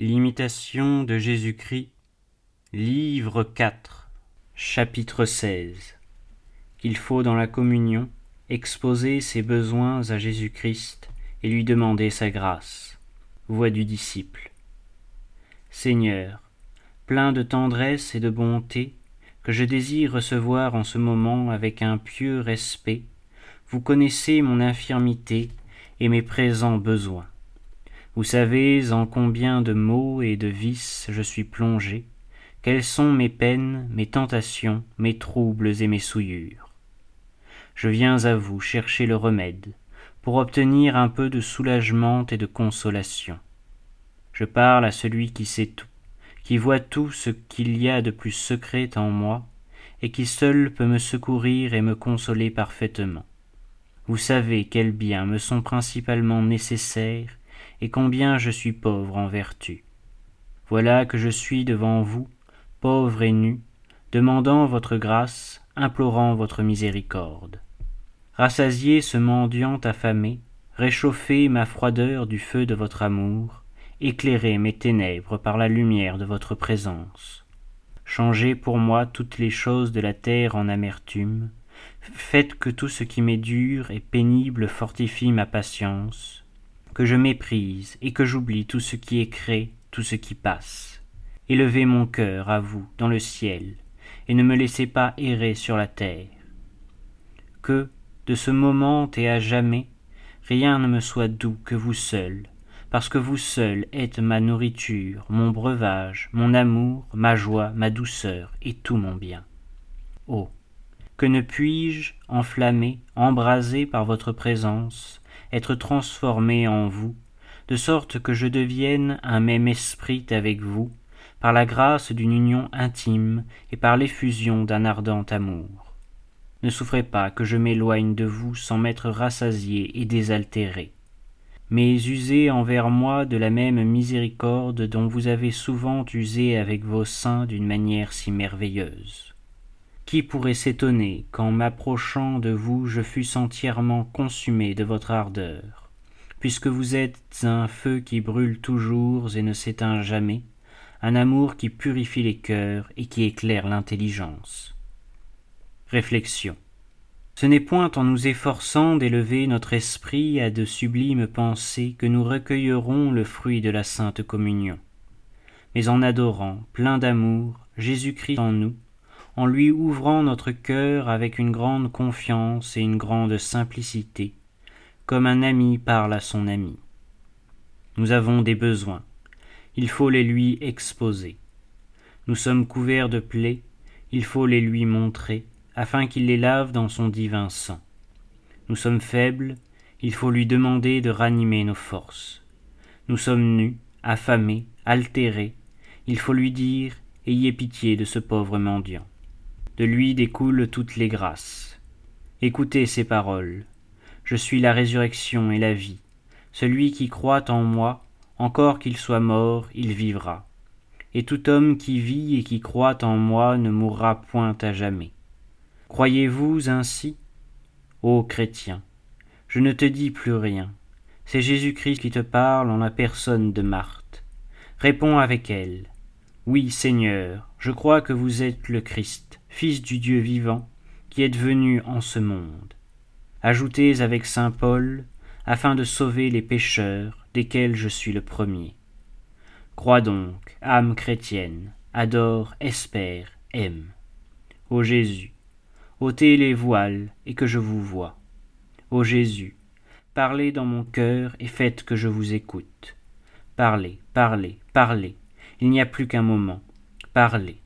L'imitation de Jésus-Christ, livre 4, chapitre 16. Qu'il faut dans la communion exposer ses besoins à Jésus-Christ et lui demander sa grâce. Voix du disciple. Seigneur, plein de tendresse et de bonté, que je désire recevoir en ce moment avec un pieux respect, vous connaissez mon infirmité et mes présents besoins. Vous savez en combien de maux et de vices je suis plongé, quelles sont mes peines, mes tentations, mes troubles et mes souillures? Je viens à vous chercher le remède, pour obtenir un peu de soulagement et de consolation. Je parle à celui qui sait tout, qui voit tout ce qu'il y a de plus secret en moi, et qui seul peut me secourir et me consoler parfaitement. Vous savez quels biens me sont principalement nécessaires et combien je suis pauvre en vertu. Voilà que je suis devant vous, pauvre et nu, demandant votre grâce, implorant votre miséricorde. Rassasiez ce mendiant affamé, réchauffez ma froideur du feu de votre amour, éclairez mes ténèbres par la lumière de votre présence. Changez pour moi toutes les choses de la terre en amertume, faites que tout ce qui m'est dur et pénible fortifie ma patience, que je méprise et que j'oublie tout ce qui est crée, tout ce qui passe. Élevez mon cœur à vous dans le ciel, et ne me laissez pas errer sur la terre. Que, de ce moment et à jamais, rien ne me soit doux que vous seul, parce que vous seul êtes ma nourriture, mon breuvage, mon amour, ma joie, ma douceur et tout mon bien. Oh. Que ne puis-je, enflammé, embrasé par votre présence, être transformé en vous, de sorte que je devienne un même esprit avec vous, par la grâce d'une union intime et par l'effusion d'un ardent amour. Ne souffrez pas que je m'éloigne de vous sans m'être rassasié et désaltéré, mais usez envers moi de la même miséricorde dont vous avez souvent usé avec vos saints d'une manière si merveilleuse. Qui pourrait s'étonner qu'en m'approchant de vous je fusse entièrement consumé de votre ardeur, puisque vous êtes un feu qui brûle toujours et ne s'éteint jamais, un amour qui purifie les cœurs et qui éclaire l'intelligence. Réflexion. Ce n'est point en nous efforçant d'élever notre esprit à de sublimes pensées que nous recueillerons le fruit de la sainte communion, mais en adorant, plein d'amour, Jésus-Christ en nous, en lui ouvrant notre cœur avec une grande confiance et une grande simplicité, comme un ami parle à son ami. Nous avons des besoins, il faut les lui exposer. Nous sommes couverts de plaies, il faut les lui montrer, afin qu'il les lave dans son divin sang. Nous sommes faibles, il faut lui demander de ranimer nos forces. Nous sommes nus, affamés, altérés, il faut lui dire Ayez pitié de ce pauvre mendiant de lui découlent toutes les grâces. Écoutez ces paroles. Je suis la résurrection et la vie. Celui qui croit en moi, encore qu'il soit mort, il vivra. Et tout homme qui vit et qui croit en moi ne mourra point à jamais. Croyez-vous ainsi Ô chrétien, je ne te dis plus rien. C'est Jésus-Christ qui te parle en la personne de Marthe. Réponds avec elle. Oui, Seigneur, je crois que vous êtes le Christ Fils du Dieu vivant, qui êtes venu en ce monde. Ajoutez avec saint Paul, afin de sauver les pécheurs, desquels je suis le premier. Crois donc, âme chrétienne, adore, espère, aime. Ô Jésus, ôtez les voiles et que je vous voie. Ô Jésus, parlez dans mon cœur et faites que je vous écoute. Parlez, parlez, parlez, il n'y a plus qu'un moment. Parlez.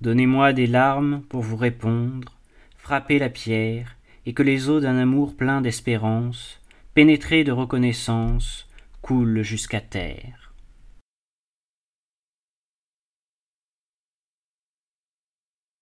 Donnez-moi des larmes pour vous répondre, frappez la pierre, et que les eaux d'un amour plein d'espérance, pénétrées de reconnaissance, coulent jusqu'à terre.